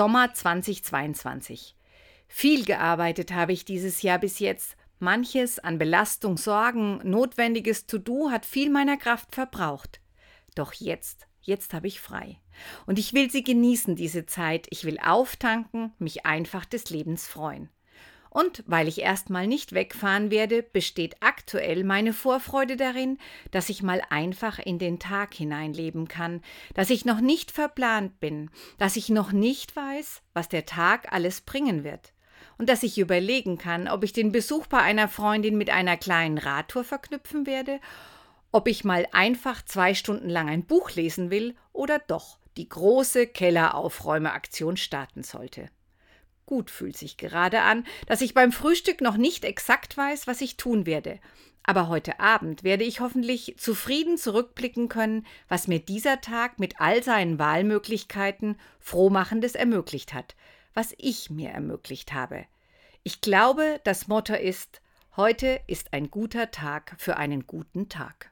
Sommer 2022. Viel gearbeitet habe ich dieses Jahr bis jetzt. Manches an Belastung, Sorgen, notwendiges To-Do hat viel meiner Kraft verbraucht. Doch jetzt, jetzt habe ich frei. Und ich will sie genießen, diese Zeit. Ich will auftanken, mich einfach des Lebens freuen. Und weil ich erstmal nicht wegfahren werde, besteht aktuell meine Vorfreude darin, dass ich mal einfach in den Tag hineinleben kann, dass ich noch nicht verplant bin, dass ich noch nicht weiß, was der Tag alles bringen wird. Und dass ich überlegen kann, ob ich den Besuch bei einer Freundin mit einer kleinen Radtour verknüpfen werde, ob ich mal einfach zwei Stunden lang ein Buch lesen will oder doch die große Kelleraufräumeaktion starten sollte. Gut fühlt sich gerade an, dass ich beim Frühstück noch nicht exakt weiß, was ich tun werde. Aber heute Abend werde ich hoffentlich zufrieden zurückblicken können, was mir dieser Tag mit all seinen Wahlmöglichkeiten Frohmachendes ermöglicht hat, was ich mir ermöglicht habe. Ich glaube, das Motto ist, heute ist ein guter Tag für einen guten Tag.